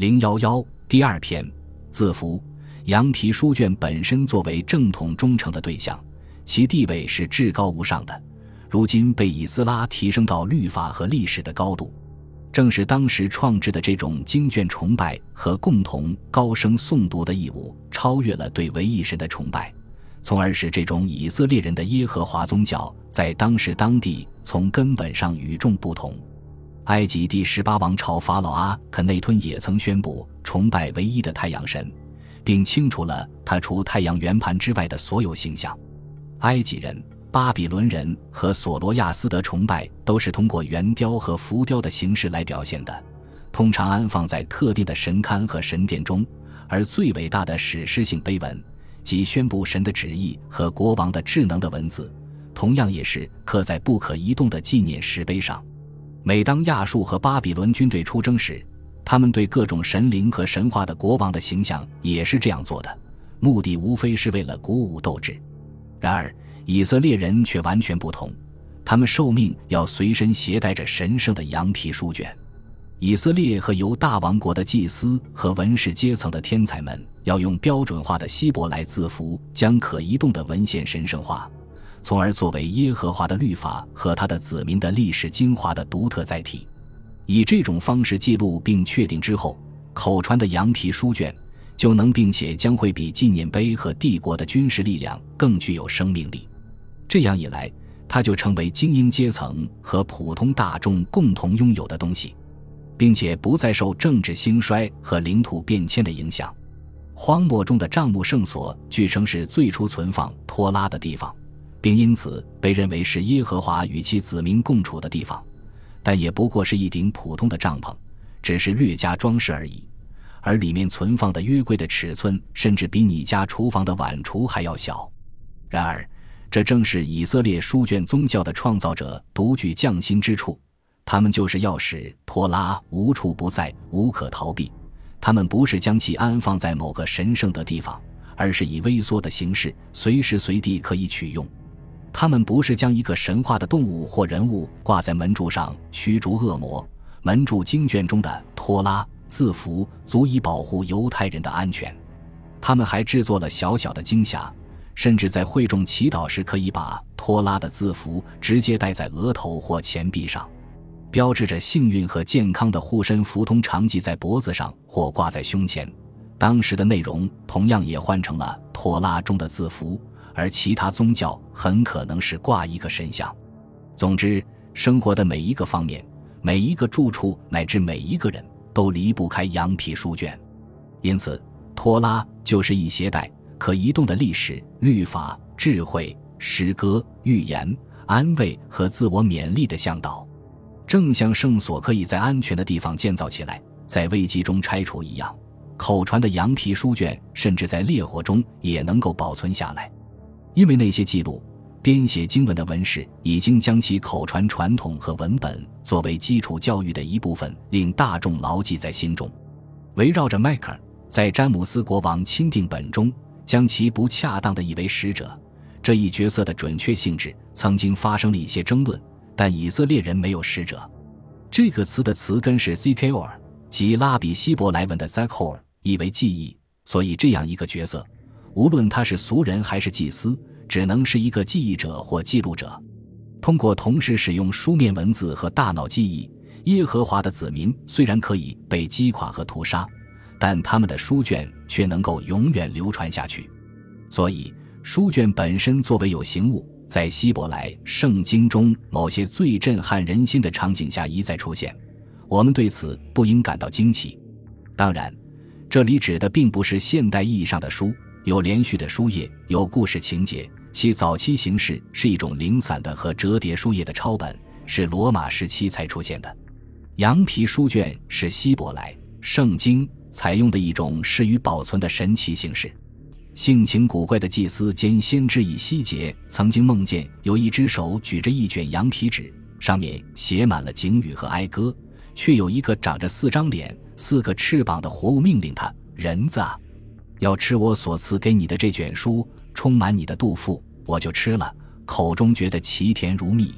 零幺幺第二篇字符羊皮书卷本身作为正统忠诚的对象，其地位是至高无上的。如今被以斯拉提升到律法和历史的高度，正是当时创制的这种经卷崇拜和共同高声诵读的义务，超越了对唯一神的崇拜，从而使这种以色列人的耶和华宗教在当时当地从根本上与众不同。埃及第十八王朝法老阿肯内吞也曾宣布崇拜唯一的太阳神，并清除了他除太阳圆盘之外的所有形象。埃及人、巴比伦人和索罗亚斯德崇拜都是通过圆雕和浮雕的形式来表现的，通常安放在特定的神龛和神殿中。而最伟大的史诗性碑文，即宣布神的旨意和国王的智能的文字，同样也是刻在不可移动的纪念石碑上。每当亚述和巴比伦军队出征时，他们对各种神灵和神话的国王的形象也是这样做的，目的无非是为了鼓舞斗志。然而，以色列人却完全不同，他们受命要随身携带着神圣的羊皮书卷。以色列和犹大王国的祭司和文士阶层的天才们要用标准化的希伯来字符将可移动的文献神圣化。从而作为耶和华的律法和他的子民的历史精华的独特载体，以这种方式记录并确定之后，口传的羊皮书卷就能并且将会比纪念碑和帝国的军事力量更具有生命力。这样一来，它就成为精英阶层和普通大众共同拥有的东西，并且不再受政治兴衰和领土变迁的影响。荒漠中的帐幕圣所据称是最初存放托拉的地方。并因此被认为是耶和华与其子民共处的地方，但也不过是一顶普通的帐篷，只是略加装饰而已。而里面存放的约柜的尺寸，甚至比你家厨房的碗橱还要小。然而，这正是以色列书卷宗教的创造者独具匠心之处。他们就是要使托拉无处不在、无可逃避。他们不是将其安放在某个神圣的地方，而是以微缩的形式，随时随地可以取用。他们不是将一个神话的动物或人物挂在门柱上驱逐恶魔。门柱经卷中的托拉字符足以保护犹太人的安全。他们还制作了小小的惊匣，甚至在会众祈祷时可以把托拉的字符直接戴在额头或前臂上，标志着幸运和健康的护身符通常系在脖子上或挂在胸前。当时的内容同样也换成了托拉中的字符。而其他宗教很可能是挂一个神像。总之，生活的每一个方面、每一个住处乃至每一个人都离不开羊皮书卷。因此，托拉就是一携带、可移动的历史、律法、智慧、诗歌、预言、安慰和自我勉励的向导。正像圣所可以在安全的地方建造起来，在危机中拆除一样，口传的羊皮书卷甚至在烈火中也能够保存下来。因为那些记录、编写经文的文士已经将其口传传统和文本作为基础教育的一部分，令大众牢记在心中。围绕着迈克尔，在詹姆斯国王钦定本中将其不恰当的译为使者这一角色的准确性质，曾经发生了一些争论。但以色列人没有使者这个词的词根是 zikor，即拉比希伯来文的 zakor，意为记忆。所以这样一个角色。无论他是俗人还是祭司，只能是一个记忆者或记录者。通过同时使用书面文字和大脑记忆，耶和华的子民虽然可以被击垮和屠杀，但他们的书卷却能够永远流传下去。所以，书卷本身作为有形物，在希伯来圣经中某些最震撼人心的场景下一再出现。我们对此不应感到惊奇。当然，这里指的并不是现代意义上的书。有连续的书页，有故事情节。其早期形式是一种零散的和折叠书页的抄本，是罗马时期才出现的。羊皮书卷是希伯来圣经采用的一种适于保存的神奇形式。性情古怪的祭司兼先知以西结曾经梦见有一只手举着一卷羊皮纸，上面写满了警语和哀歌，却有一个长着四张脸、四个翅膀的活物命令他：“人子啊！”要吃我所赐给你的这卷书，充满你的肚腹，我就吃了，口中觉得其甜如蜜。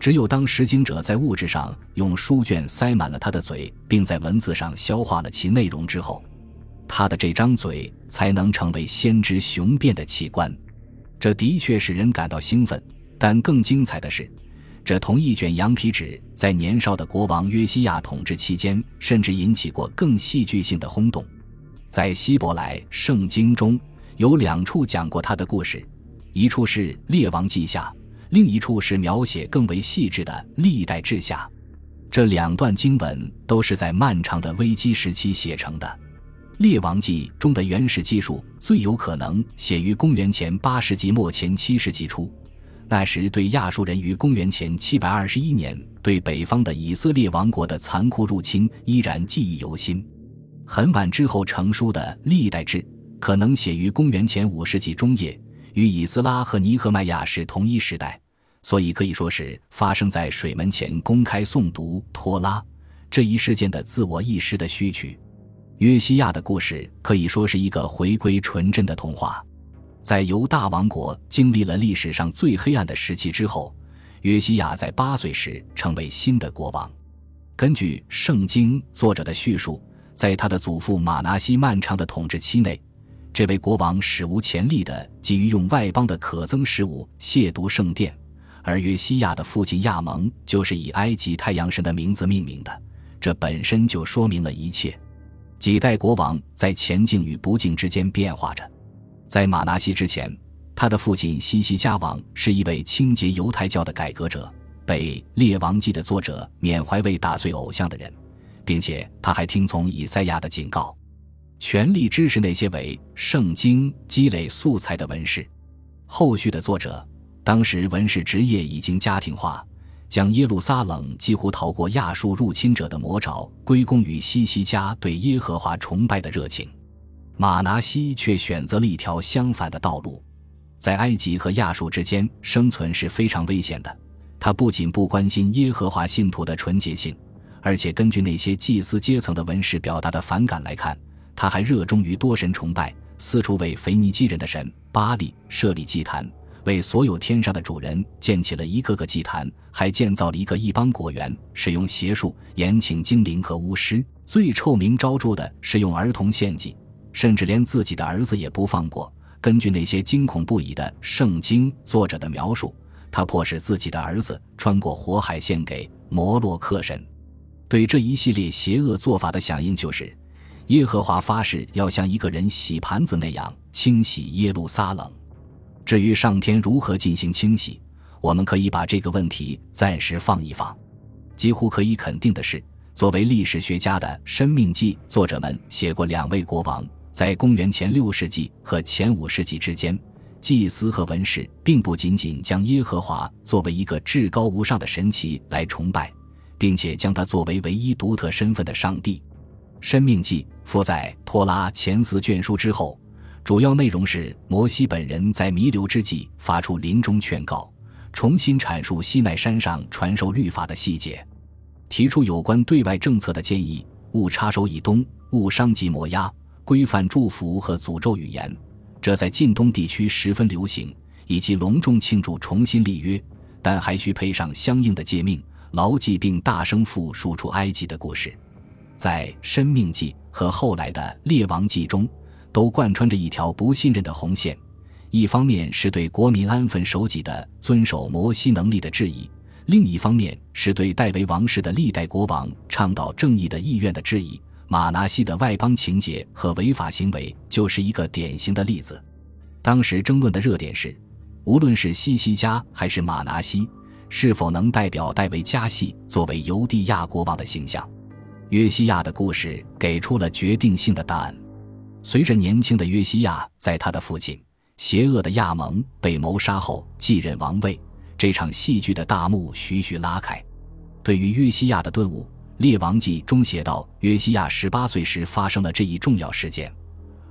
只有当实经者在物质上用书卷塞满了他的嘴，并在文字上消化了其内容之后，他的这张嘴才能成为先知雄辩的器官。这的确使人感到兴奋，但更精彩的是，这同一卷羊皮纸在年少的国王约西亚统治期间，甚至引起过更戏剧性的轰动。在希伯来圣经中有两处讲过他的故事，一处是《列王记下》。另一处是描写更为细致的《历代志下》，这两段经文都是在漫长的危机时期写成的。《列王记》中的原始记述最有可能写于公元前八世纪末前七世纪初，那时对亚述人于公元前七百二十一年对北方的以色列王国的残酷入侵依然记忆犹新。很晚之后成书的《历代志》可能写于公元前五世纪中叶。与以斯拉和尼赫迈亚是同一时代，所以可以说是发生在水门前公开诵读托拉这一事件的自我意识的序曲。约西亚的故事可以说是一个回归纯真的童话。在犹大王国经历了历史上最黑暗的时期之后，约西亚在八岁时成为新的国王。根据圣经作者的叙述，在他的祖父马拿西漫长的统治期内。这位国王史无前例地急于用外邦的可憎事物亵渎圣殿，而约西亚的父亲亚蒙就是以埃及太阳神的名字命名的，这本身就说明了一切。几代国王在前进与不敬之间变化着。在马拿西之前，他的父亲西西加王是一位清洁犹太教的改革者，被《列王记》的作者缅怀为打碎偶像的人，并且他还听从以赛亚的警告。全力支持那些为圣经积累素材的文士。后续的作者，当时文士职业已经家庭化，将耶路撒冷几乎逃过亚述入侵者的魔爪归功于西西家对耶和华崇拜的热情。马拿西却选择了一条相反的道路，在埃及和亚述之间生存是非常危险的。他不仅不关心耶和华信徒的纯洁性，而且根据那些祭司阶层的文士表达的反感来看。他还热衷于多神崇拜，四处为腓尼基人的神巴利设立祭坛，为所有天上的主人建起了一个个祭坛，还建造了一个异邦果园，使用邪术延请精灵和巫师。最臭名昭著的是用儿童献祭，甚至连自己的儿子也不放过。根据那些惊恐不已的圣经作者的描述，他迫使自己的儿子穿过火海献给摩洛克神。对这一系列邪恶做法的响应就是。耶和华发誓要像一个人洗盘子那样清洗耶路撒冷。至于上天如何进行清洗，我们可以把这个问题暂时放一放。几乎可以肯定的是，作为历史学家的《生命记》作者们写过两位国王在公元前六世纪和前五世纪之间，祭司和文士并不仅仅将耶和华作为一个至高无上的神奇来崇拜，并且将他作为唯一独特身份的上帝。《生命记》附在托拉前四卷书之后，主要内容是摩西本人在弥留之际发出临终劝告，重新阐述西奈山上传授律法的细节，提出有关对外政策的建议：勿插手以东，勿伤及摩押，规范祝福和诅咒语言，这在近东地区十分流行，以及隆重庆祝重新立约，但还需配上相应的诫命，牢记并大声复述出埃及的故事。在《申命记》和后来的《列王记》中，都贯穿着一条不信任的红线：一方面是对国民安分守己的遵守摩西能力的质疑；另一方面是对代为王室的历代国王倡导正义的意愿的质疑。马拿西的外邦情节和违法行为就是一个典型的例子。当时争论的热点是，无论是西西家还是马拿西，是否能代表戴维加系作为犹地亚国王的形象。约西亚的故事给出了决定性的答案。随着年轻的约西亚在他的父亲邪恶的亚蒙被谋杀后继任王位，这场戏剧的大幕徐徐拉开。对于约西亚的顿悟，《列王记》中写道：约西亚十八岁时发生了这一重要事件，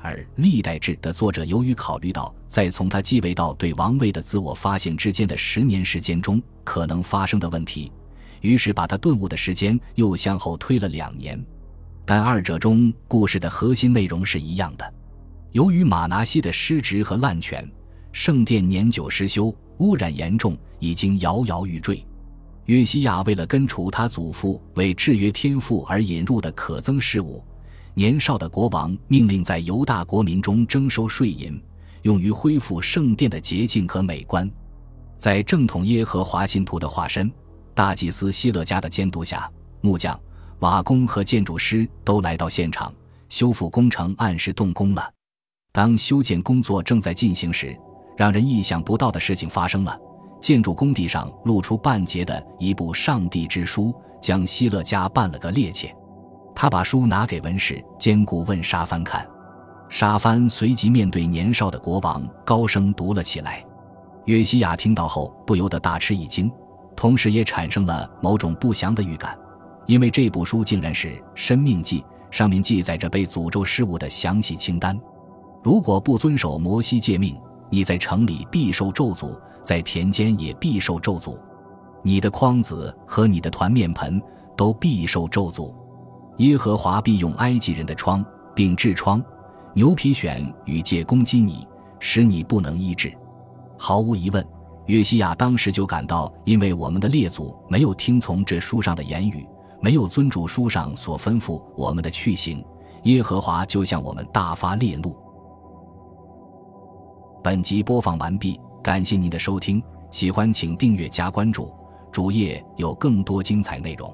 而《历代志》的作者由于考虑到在从他继位到对王位的自我发现之间的十年时间中可能发生的问题。于是把他顿悟的时间又向后推了两年，但二者中故事的核心内容是一样的。由于马拿西的失职和滥权，圣殿年久失修，污染严重，已经摇摇欲坠。约西亚为了根除他祖父为制约天赋而引入的可憎事物，年少的国王命令在犹大国民中征收税银，用于恢复圣殿的洁净和美观。在正统耶和华信徒的化身大祭司希勒家的监督下，木匠、瓦工和建筑师都来到现场，修复工程按时动工了。当修建工作正在进行时，让人意想不到的事情发生了。建筑工地上露出半截的一部上帝之书，将希勒家办了个趔趄。他把书拿给文士兼顾问沙帆看，沙帆随即面对年少的国王高声读了起来。约西亚听到后不由得大吃一惊，同时也产生了某种不祥的预感，因为这部书竟然是《生命记》，上面记载着被诅咒事物的详细清单。如果不遵守摩西诫命，你在城里必受咒诅，在田间也必受咒诅。你的筐子和你的团面盆都必受咒诅。耶和华必用埃及人的疮，并痔疮、牛皮癣与疥攻击你，使你不能医治。毫无疑问，约西亚当时就感到，因为我们的列祖没有听从这书上的言语，没有遵主书上所吩咐我们的去行，耶和华就向我们大发烈怒。本集播放完毕，感谢您的收听，喜欢请订阅加关注，主页有更多精彩内容。